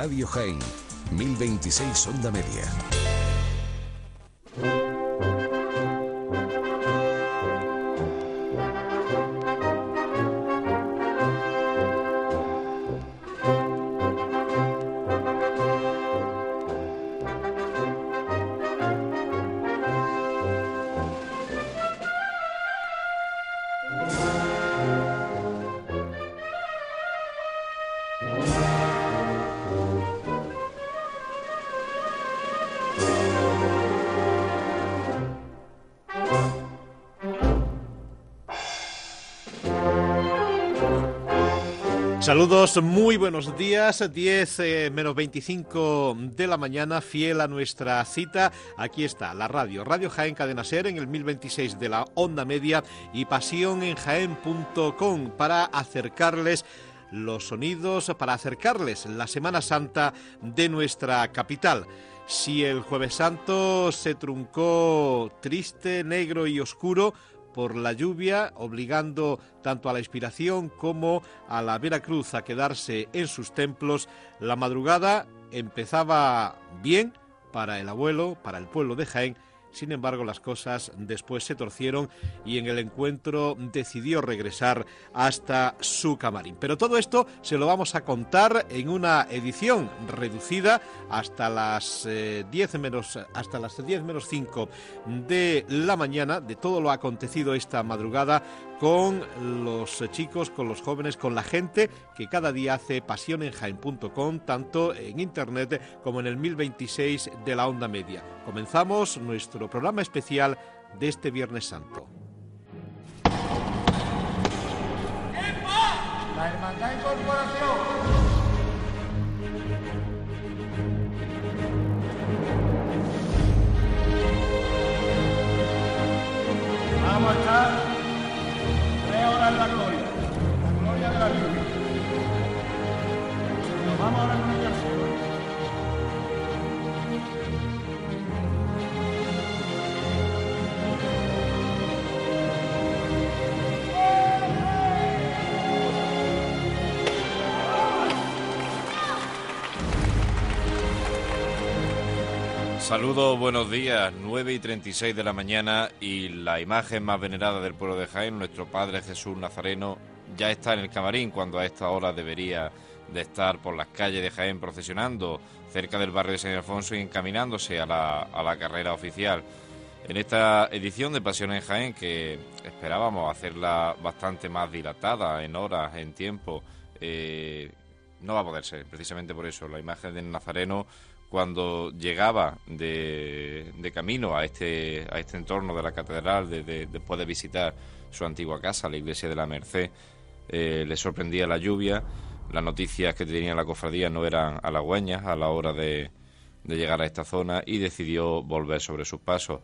Radio Jaén, 1026 Onda Media. Saludos, muy buenos días, 10 eh, menos 25 de la mañana, fiel a nuestra cita. Aquí está la radio, Radio Jaén Cadena Ser en el 1026 de la onda media y pasión en para acercarles los sonidos, para acercarles la Semana Santa de nuestra capital. Si el jueves santo se truncó triste, negro y oscuro, por la lluvia, obligando tanto a la inspiración como a la Veracruz a quedarse en sus templos. La madrugada empezaba bien para el abuelo, para el pueblo de Jaén, sin embargo, las cosas después se torcieron y en el encuentro decidió regresar hasta su camarín. Pero todo esto se lo vamos a contar en una edición reducida hasta las 10 eh, menos hasta las 10 menos 5 de la mañana de todo lo acontecido esta madrugada con los chicos, con los jóvenes, con la gente que cada día hace pasionenjaen.com, tanto en internet como en el 1026 de la onda media. Comenzamos nuestro programa especial de este Viernes Santo. La Hermandad Saludos, buenos días. 9 y 36 de la mañana y la imagen más venerada del pueblo de Jaén, nuestro Padre Jesús Nazareno, ya está en el camarín cuando a esta hora debería de estar por las calles de Jaén procesionando cerca del barrio de San Alfonso y encaminándose a la, a la carrera oficial. En esta edición de Pasión en Jaén, que esperábamos hacerla bastante más dilatada en horas, en tiempo, eh, no va a poder ser, precisamente por eso. La imagen del Nazareno cuando llegaba de, camino a este, a este entorno de la catedral, después de visitar su antigua casa, la iglesia de la Merced, eh, le sorprendía la lluvia, las noticias que tenía la cofradía no eran halagüeñas a la hora de, llegar a esta zona y decidió volver sobre sus pasos.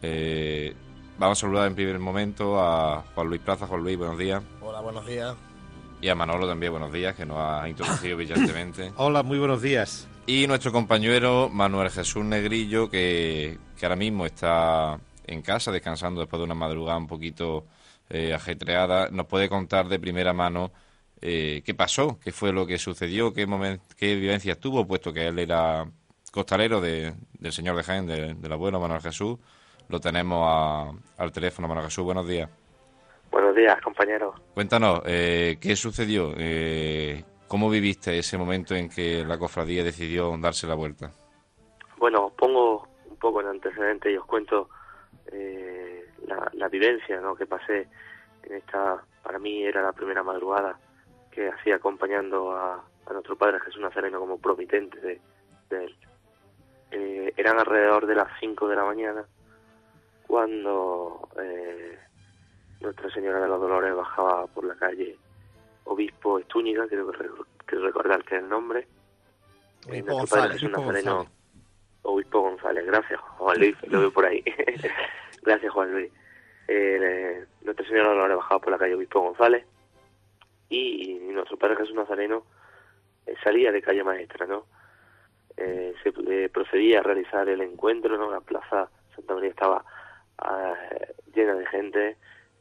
Eh, vamos a saludar en primer momento a Juan Luis Plaza. Juan Luis, buenos días. Hola, buenos días. Y a Manolo también, buenos días, que nos ha introducido brillantemente. Hola, muy buenos días. Y nuestro compañero Manuel Jesús Negrillo, que, ahora mismo está en casa descansando después de una madrugada un poquito eh, ajetreada, nos puede contar de primera mano eh, qué pasó, qué fue lo que sucedió, qué, qué vivencias tuvo, puesto que él era costalero del señor de Jaén, del abuelo Manuel Jesús. Lo tenemos al teléfono, Manuel Jesús, buenos días. Buenos días, compañero. Cuéntanos, eh, ¿qué sucedió? ¿Cómo viviste ese momento en que la cofradía decidió darse la vuelta? Bueno, pongo un poco en antecedente y os cuento eh, la, vivencia ¿no? que pasé en esta, para mí era la primera madrugada que hacía acompañando a, nuestro Padre Jesús Nazareno como promitente de, él. Eh, eran alrededor de las 5 de la mañana cuando eh, Nuestra Señora de los Dolores bajaba por la calle obispo Estúñiga, creo que, recordar que es el nombre. Obispo González, obispo González. gracias Juan Luis, lo veo por ahí. gracias Juan Luis. Eh, Nuestra Señora lo bajaba por la calle Obispo González y, nuestro Padre Jesús Nazareno eh, salía de calle Maestra, ¿no? Eh, se eh, procedía a realizar el encuentro, ¿no? La plaza Santa María estaba ah, llena de gente,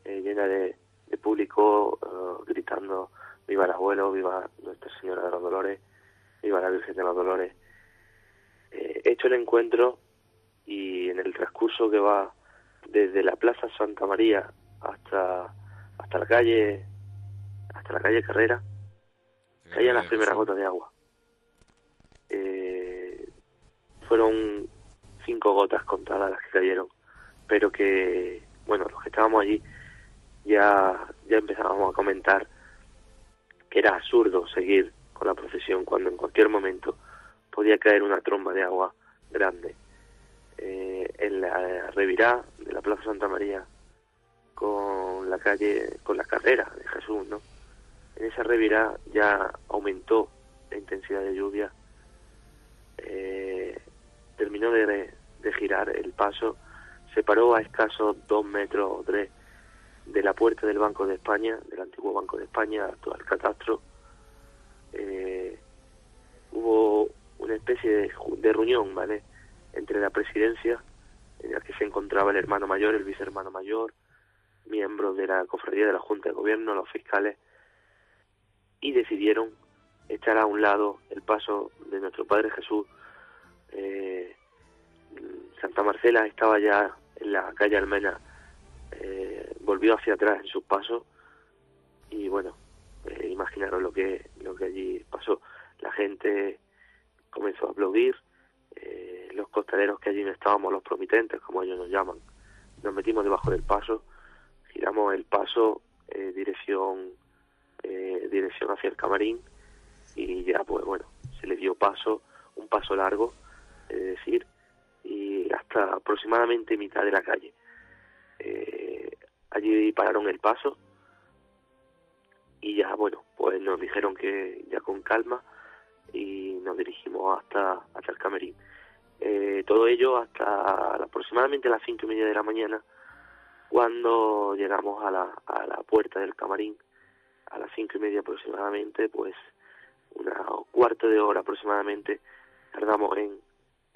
llena de, público gritando viva el abuelo, viva Nuestra Señora de los Dolores, viva la Virgen Virgen de los Dolores. Eh, he hecho el encuentro y en el transcurso que va desde la Plaza Santa María hasta hasta la calle hasta la calle Carrera caían las primeras gotas de agua. Eh, fueron cinco gotas contadas las que cayeron, pero que, bueno, los que estábamos allí ya, ya empezábamos a comentar que era absurdo seguir con la procesión cuando en cualquier momento podía caer una tromba de agua grande. Eh, en la revirá de la Plaza Santa María con la calle, con la carrera de Jesús, ¿no? En esa revirá ya aumentó la intensidad de lluvia, eh, terminó de, de girar el paso, se paró a escasos dos metros o tres de la puerta del Banco de España, del antiguo Banco de España, actual catastro. Eh, hubo una especie de, reunión, ¿vale? Entre la presidencia, en la que se encontraba el hermano mayor, el vicehermano mayor, miembros de la cofradía de la Junta de Gobierno, los fiscales, y decidieron echar a un lado el paso de nuestro Padre Jesús. Eh, Santa Marcela estaba ya en la calle Almena, eh, volvió hacia atrás en sus pasos y bueno, eh, imaginaron lo que, lo que allí pasó. La gente comenzó a aplaudir, eh, los costaleros que allí no estábamos, los promitentes, como ellos nos llaman, nos metimos debajo del paso, giramos el paso eh, dirección eh, dirección hacia el camarín y ya pues bueno se le dio paso un paso largo es decir y hasta aproximadamente mitad de la calle eh, allí pararon el paso y ya bueno pues nos dijeron que ya con calma y nos dirigimos hasta hasta el camerín. Eh, todo ello hasta aproximadamente las cinco y media de la mañana cuando llegamos a la, a la puerta del camarín. A las cinco y media aproximadamente, pues una cuarto de hora aproximadamente tardamos en,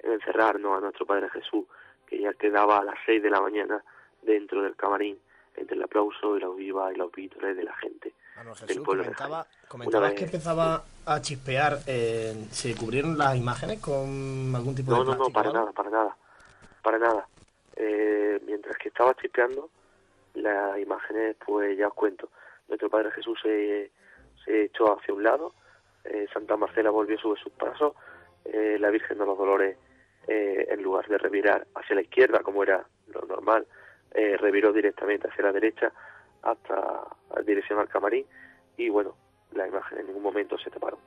en encerrarnos a nuestro Padre Jesús, que ya quedaba a las seis de la mañana dentro del camarín, entre el aplauso y la viva y los vítores de la gente. Bueno, Jesús, del pueblo de comentaba, Jaén. comentabas que empezaba a chispear. eh, ¿Se cubrieron las imágenes con algún tipo No, de no, no, plástico para nada, para nada, para nada. Eh, mientras que estaba chispeando, las imágenes, pues ya os cuento. Nuestro Padre Jesús se, se echó hacia un lado, eh, Santa Marcela volvió sobre sus pasos, eh, la Virgen de los Dolores, eh, en lugar de revirar hacia la izquierda, como era lo normal, eh, reviró directamente hacia la derecha hasta en dirección al camarín y bueno, la imagen en ningún momento se taparon.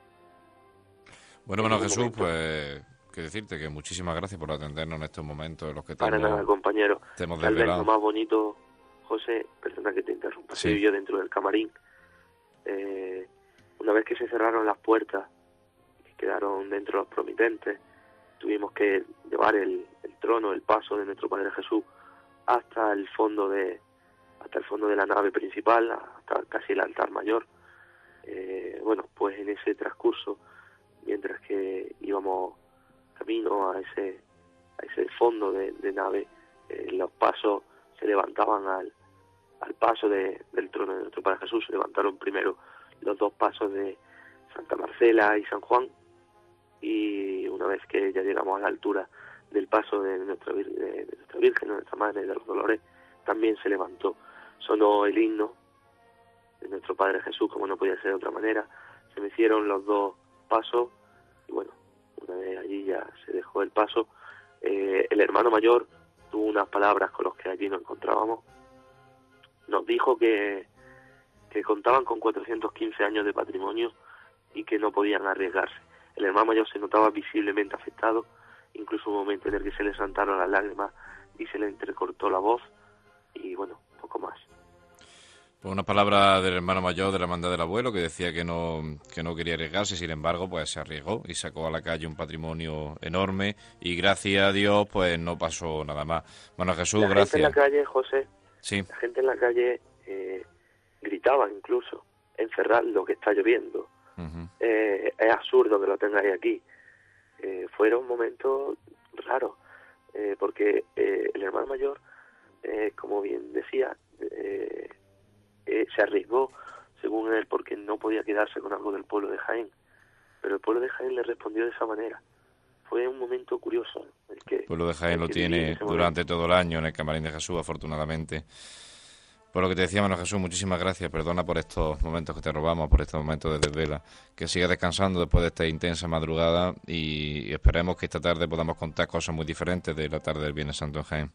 Bueno, en bueno, Jesús, momento. pues que decirte que muchísimas gracias por atendernos en estos momentos en los que Para nada, compañero. te hemos Tal vez lo más bonito, José, perdona que te interrumpa, Sí. se vivió dentro del camarín. Eh, una vez que se cerraron las puertas, que quedaron dentro los promitentes, tuvimos que llevar el, el trono, el paso de nuestro Padre Jesús hasta el fondo de hasta el fondo de la nave principal, hasta casi el altar mayor. Eh, bueno, pues en ese transcurso, mientras que íbamos camino a ese a ese fondo de, nave, eh, los pasos se levantaban al, al paso de- del trono de nuestro Padre Jesús, se levantaron primero los dos pasos de Santa Marcela y San Juan, y una vez que ya llegamos a la altura del paso de nuestra, de nuestra Virgen, de nuestra Madre de los Dolores, también se levantó, sonó el himno de nuestro Padre Jesús, como no podía ser de otra manera, se me hicieron los dos pasos, y bueno, una vez allí ya se dejó el paso, eh, el hermano mayor tuvo unas palabras con los que allí nos encontrábamos. Nos dijo que, que contaban con 415 años de patrimonio y que no podían arriesgarse. El hermano mayor se notaba visiblemente afectado, incluso un momento en el que se le saltaron las lágrimas y se le entrecortó la voz y bueno, poco más. Pues una palabra del hermano mayor de la hermandad del abuelo que decía que no, que no quería arriesgarse, sin embargo, pues se arriesgó y sacó a la calle un patrimonio enorme y gracias a Dios, pues no pasó nada más. Bueno, Jesús, la gente en la gracias. calle, José, Sí, la gente en la calle eh, gritaba incluso, encerrad lo que está lloviendo. Eh, es absurdo que lo tengáis aquí. Eh, fueron momentos raros, eh, porque eh, el hermano mayor, eh, como bien decía, eh, eh, se arriesgó, según él, porque no podía quedarse con algo del pueblo de Jaén. pero el pueblo de Jaén le respondió de esa manera. Fue un momento curioso. El, que, pueblo de Jaén lo tiene durante todo el año en el Camarín de Jesús, afortunadamente. Por lo que te decía, Manuel Jesús, muchísimas gracias. Perdona por estos momentos que te robamos, por estos momentos de desvela. Que sigas descansando después de esta intensa madrugada y, y esperemos que esta tarde podamos contar cosas muy diferentes de la tarde del Viernes Santo en Jaén.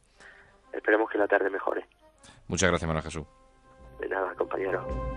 Esperemos que la tarde mejore. Muchas gracias, Manuel Jesús. De nada, compañero.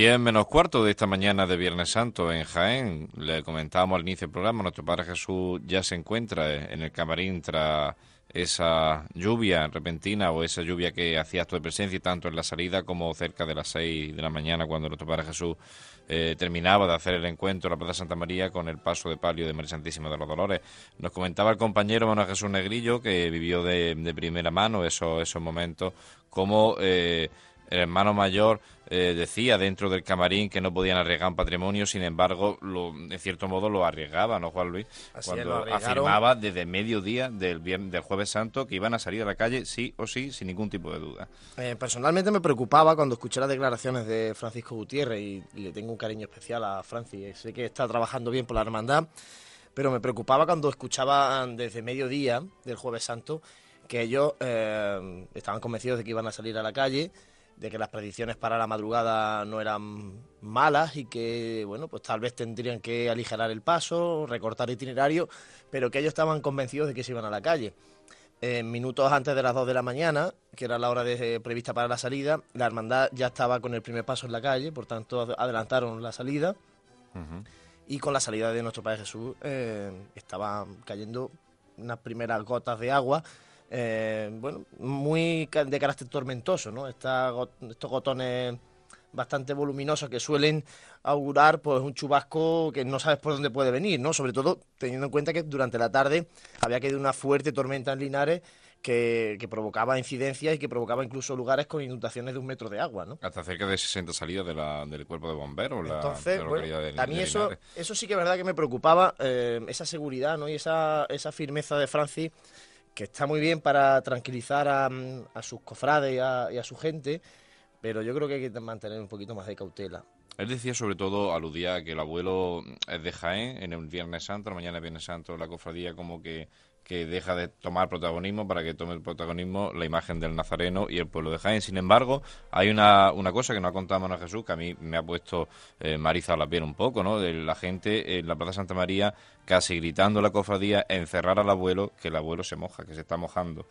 Diez menos cuarto de esta mañana de Viernes Santo en Jaén. Le comentábamos al inicio del programa, nuestro Padre Jesús ya se encuentra en el camarín tras esa lluvia repentina o esa lluvia que hacía acto de presencia tanto en la salida como cerca de las seis de la mañana cuando nuestro Padre Jesús eh, terminaba de hacer el encuentro en la Plaza Santa María con el paso de palio de María Santísima de los Dolores. Nos comentaba el compañero Manuel Jesús Negrillo que vivió de, de primera mano esos, esos momentos, como eh, el hermano mayor eh, decía dentro del camarín que no podían arriesgar un patrimonio, sin embargo, lo, en cierto modo lo arriesgaba, ¿no, Juan Luis? Así Cuando afirmaba desde mediodía del, viernes, del jueves santo que iban a salir a la calle sí o sí, sin ningún tipo de duda. Eh, personalmente me preocupaba cuando escuché las declaraciones de Francisco Gutiérrez y, y le tengo un cariño especial a Francis. Sé que está trabajando bien por la hermandad, pero me preocupaba cuando escuchaba desde mediodía del Jueves Santo que ellos eh, estaban convencidos de que iban a salir a la calle, de que las predicciones para la madrugada no eran malas y que, bueno, pues tal vez tendrían que aligerar el paso, recortar itinerario, pero que ellos estaban convencidos de que se iban a la calle. Eh, minutos antes de las 2 de la mañana, que era la hora de- prevista para la salida, la hermandad ya estaba con el primer paso en la calle, por tanto ad- adelantaron la salida y con la salida de nuestro Padre Jesús eh, estaban cayendo unas primeras gotas de agua, eh, bueno, muy de carácter tormentoso, ¿no? Esta estos gotones bastante voluminosos que suelen augurar pues un chubasco que no sabes por dónde puede venir, ¿no? Sobre todo teniendo en cuenta que durante la tarde había caído una fuerte tormenta en Linares que, que provocaba incidencias y que provocaba incluso lugares con inundaciones de un metro de agua, ¿no? Hasta cerca de 60 salidas de la- del cuerpo de bomberos, la, de Entonces, bueno, de- a mí de eso, eso sí que es verdad que me preocupaba, eh, esa seguridad ¿no? y esa, esa firmeza de Francis, que está muy bien para tranquilizar a, mm, sus cofrades y a, su gente, pero yo creo que hay que mantener un poquito más de cautela. Él decía sobre todo, aludía que el abuelo es de Jaén en el Viernes Santo, la mañana de Viernes Santo, la cofradía como que, que deja de tomar protagonismo para que tome el protagonismo la imagen del Nazareno y el pueblo de Jaén. Sin embargo, hay una, una cosa que no ha contado Manuel Jesús, que a mí me ha puesto eh, Mariza a la piel un poco, ¿no? De la gente en la Plaza Santa María casi gritando la cofradía encerrar al abuelo, que el abuelo se moja, que se está mojando.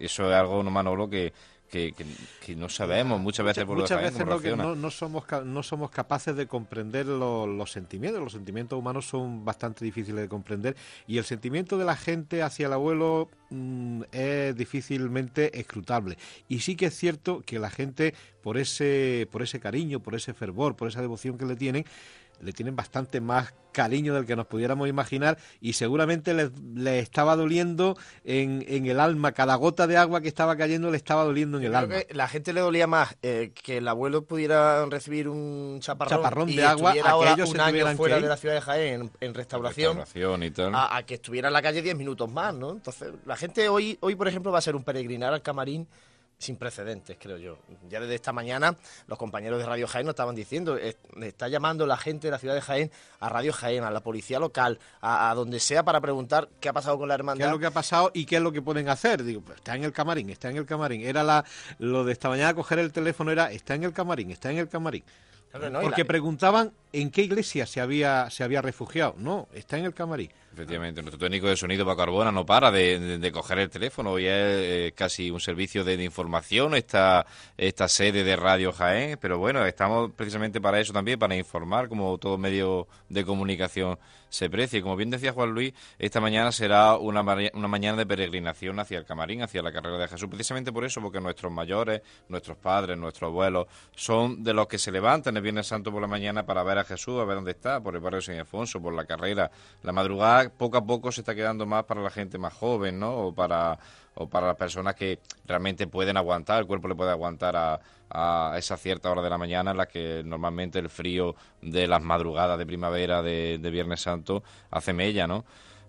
Eso es algo, no Manolo, que, que, que- que no sabemos muchas veces pueblo Muchas veces no, que no, no somos, no somos capaces de comprender lo- los sentimientos. Los sentimientos humanos son bastante difíciles de comprender y el sentimiento de la gente hacia el abuelo mm, es difícilmente escrutable. Y sí que es cierto que la gente, por ese, por ese cariño, por ese fervor, por esa devoción que le tienen, le tienen bastante más cariño del que nos pudiéramos imaginar y seguramente les, les estaba doliendo en, en el alma, cada gota de agua que estaba cayendo le estaba doliendo en el Creo alma. que la gente le dolía más eh, que el abuelo pudiera recibir un chaparrón, Chaparrón y de agua, que ellos se año fuera que de la ciudad de Jaén en, en restauración, Restauración y tal. a, a que estuviera en la calle 10 minutos más, ¿no? Entonces, la gente hoy, hoy, por ejemplo, va a ser un peregrinar al camarín sin precedentes, creo yo. Ya desde esta mañana los compañeros de Radio Jaén nos estaban diciendo, está llamando la gente de la ciudad de Jaén a Radio Jaén, a la policía local, a, donde sea para preguntar qué ha pasado con la hermandad. ¿Qué es lo que ha pasado y qué es lo que pueden hacer? Digo, pues está en el camarín, está en el camarín. Era la, lo de esta mañana coger el teléfono era, está en el camarín, está en el camarín. Porque preguntaban en qué iglesia se había, se había refugiado. No, está en el camarín. Efectivamente, nuestro técnico de sonido para Carbona no para de, coger el teléfono, y es eh, casi un servicio de, información esta, esta sede de Radio Jaén, pero bueno, estamos precisamente para eso también, para informar como todo medio de comunicación se precie. Como bien decía Juan Luis, esta mañana será una, una mañana de peregrinación hacia el Camarín, hacia la carrera de Jesús, precisamente por eso, porque nuestros mayores, nuestros padres, nuestros abuelos, son de los que se levantan el Viernes Santo por la mañana para ver a Jesús, a ver dónde está, por el barrio de San Alfonso, por la carrera, la madrugada poco a poco se está quedando más para la gente más joven, ¿no? O para, o para las personas que realmente pueden aguantar, el cuerpo le puede aguantar a, a esa cierta hora de la mañana en la que normalmente el frío de las madrugadas de primavera de, de Viernes Santo hace mella, ¿no?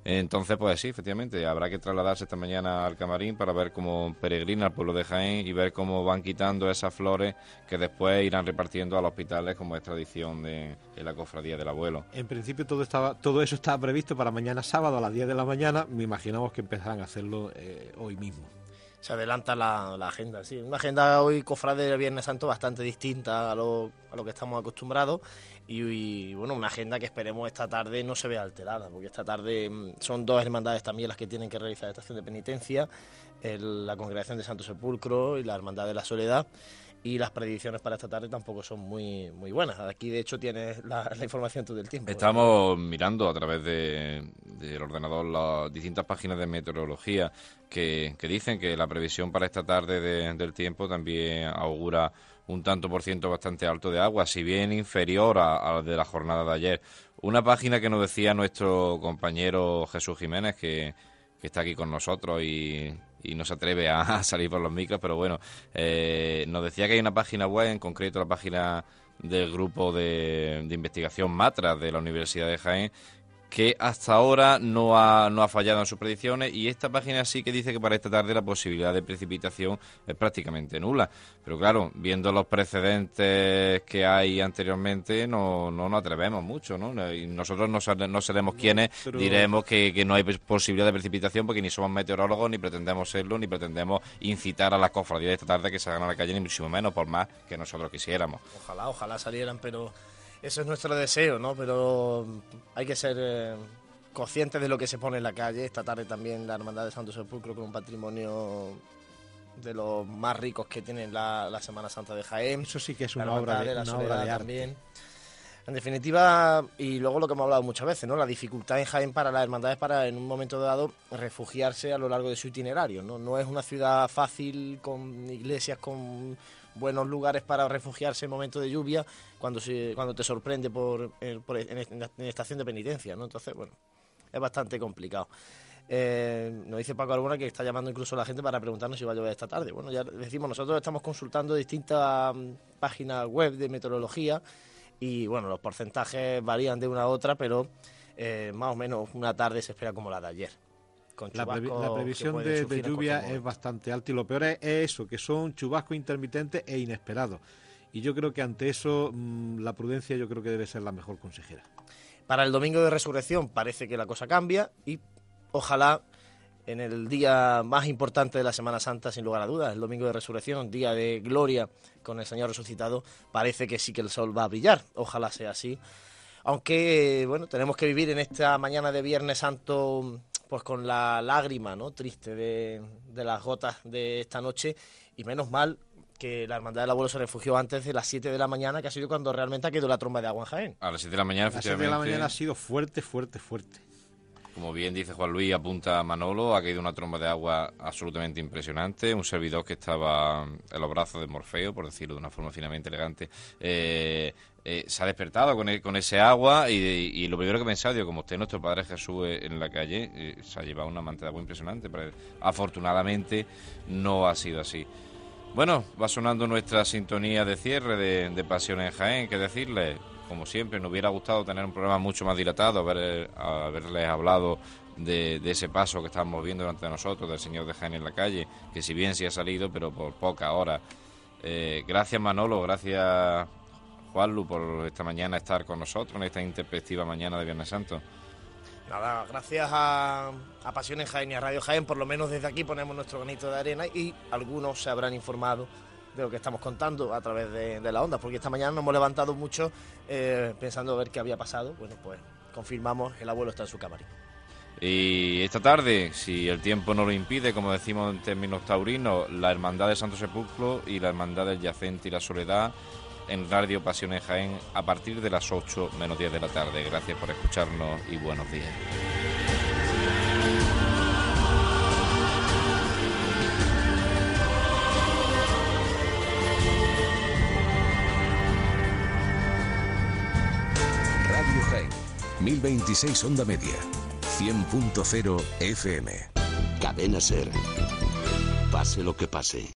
Entonces, pues sí, efectivamente, habrá que trasladarse esta mañana al camarín para ver cómo peregrina el pueblo de Jaén y ver cómo van quitando esas flores que después irán repartiendo a los hospitales como es tradición de, la cofradía del abuelo. En principio todo estaba todo eso estaba previsto para mañana sábado a las 10 de la mañana, me imaginamos que empezarán a hacerlo eh, hoy mismo se adelanta la, agenda. Sí, una agenda hoy cofrade del Viernes Santo bastante distinta a lo, a lo que estamos acostumbrados y, bueno, una agenda que esperemos esta tarde no se vea alterada, porque esta tarde mm, son dos hermandades también las que tienen que realizar estación de penitencia, la Congregación de Santo Sepulcro y la Hermandad de la Soledad y las predicciones para esta tarde tampoco son muy, muy buenas. Aquí, de hecho, tienes la, información todo el tiempo. Estamos mirando a través del ordenador las distintas páginas de meteorología que, dicen que la previsión para esta tarde del tiempo también augura un tanto por ciento bastante alto de agua, si bien inferior a, la de la jornada de ayer. Una página que nos decía nuestro compañero Jesús Jiménez, que, que está aquí con nosotros y, y no se atreve a, salir por los micros, pero bueno, eh, nos decía que hay una página web, en concreto la página del grupo de, de investigación Matra de la Universidad de Jaén, que hasta ahora no ha, no ha fallado en sus predicciones y esta página sí que dice que para esta tarde la posibilidad de precipitación es prácticamente nula. Pero claro, viendo los precedentes que hay anteriormente, no, no nos atrevemos mucho, ¿no? Y nosotros no, no seremos quienes diremos que, que, no hay posibilidad de precipitación porque ni somos meteorólogos, ni pretendemos serlo, ni pretendemos incitar a las cofradías de esta tarde que salgan a la calle, ni muchísimo menos, por más que nosotros quisiéramos. Ojalá, ojalá salieran, pero eso es nuestro deseo, ¿no? Pero hay que ser eh, conscientes de lo que se pone en la calle. Esta tarde también la Hermandad de Santo Sepulcro con un patrimonio de los más ricos que tiene la, Semana Santa de Jaén. Eso sí que es una, obra de, una obra de también. En definitiva, y luego lo que hemos hablado muchas veces, ¿no? La dificultad en Jaén para las hermandades para en un momento dado refugiarse a lo largo de su itinerario, ¿no? No es una ciudad fácil con iglesias con buenos lugares para refugiarse en momentos de lluvia cuando, cuando te sorprende por, eh, en, estación de penitencia, ¿no? Entonces, bueno, es bastante complicado. Eh, nos dice Paco Arbona que está llamando incluso a la gente para preguntarnos si va a llover esta tarde. Bueno, ya decimos, nosotros estamos consultando distintas mm, páginas web de meteorología y bueno, los porcentajes varían de una a otra, pero eh, más o menos una tarde se espera como la de ayer la, previsión de, lluvia es bastante alta y lo peor es, eso, que son chubascos intermitentes e inesperados. Y yo creo que ante eso mm, la prudencia yo creo que debe ser la mejor consejera. Para el domingo de resurrección parece que la cosa cambia y ojalá en el día más importante de la Semana Santa, sin lugar a dudas, el domingo de resurrección, día de gloria con el Señor resucitado, parece que sí que el sol va a brillar. Ojalá sea así. Aunque, bueno, tenemos que vivir en esta mañana de Viernes Santo pues con la lágrima ¿no? triste de, las gotas de esta noche y menos mal que la Hermandad del Abuelo se refugió antes de las 7 de la mañana, que ha sido cuando realmente ha quedado la tromba de agua en Jaén. A las 7 de la mañana, efectivamente. A las 7 de la mañana ha sido fuerte, fuerte, fuerte. Como bien dice Juan Luis, apunta a Manolo, ha caído una tromba de agua absolutamente impresionante. Un servidor que estaba en los brazos de Morfeo, por decirlo de una forma finamente elegante, eh, eh, se ha despertado con, e, con ese agua y, lo primero que he pensado, como usted, nuestro Padre Jesús, eh, en la calle, se ha llevado una manta de agua impresionante. Pero afortunadamente no ha sido así. Bueno, va sonando nuestra sintonía de cierre de, de Jaén, que decirle como siempre, nos hubiera gustado tener un programa mucho más dilatado, haber, haberles hablado de, ese paso que estamos viendo delante nosotros, del señor de Jaén en la calle, que si bien sí ha salido, pero por poca hora. Eh, gracias Manolo, gracias Juanlu por esta mañana estar con nosotros en esta interpretativa mañana de Viernes Santo. Nada, gracias a, a Pasiones Jaén y a Radio Jaén, por lo menos desde aquí ponemos nuestro granito de arena y algunos se habrán informado de lo que estamos contando a través de, la onda, porque esta mañana nos hemos levantado mucho eh, pensando a ver qué había pasado. Bueno, pues confirmamos, el abuelo está en su camarín. Y esta tarde, si el tiempo no lo impide, como decimos en términos taurinos, la Hermandad de Santo Sepulcro y la Hermandad del Yacente y la Soledad en Radio Pasiones Jaén a partir de las 8 menos 10 de la tarde. Gracias por escucharnos y buenos días. 1026 onda media, 100.0 FM. Cadena Ser. Pase lo que pase.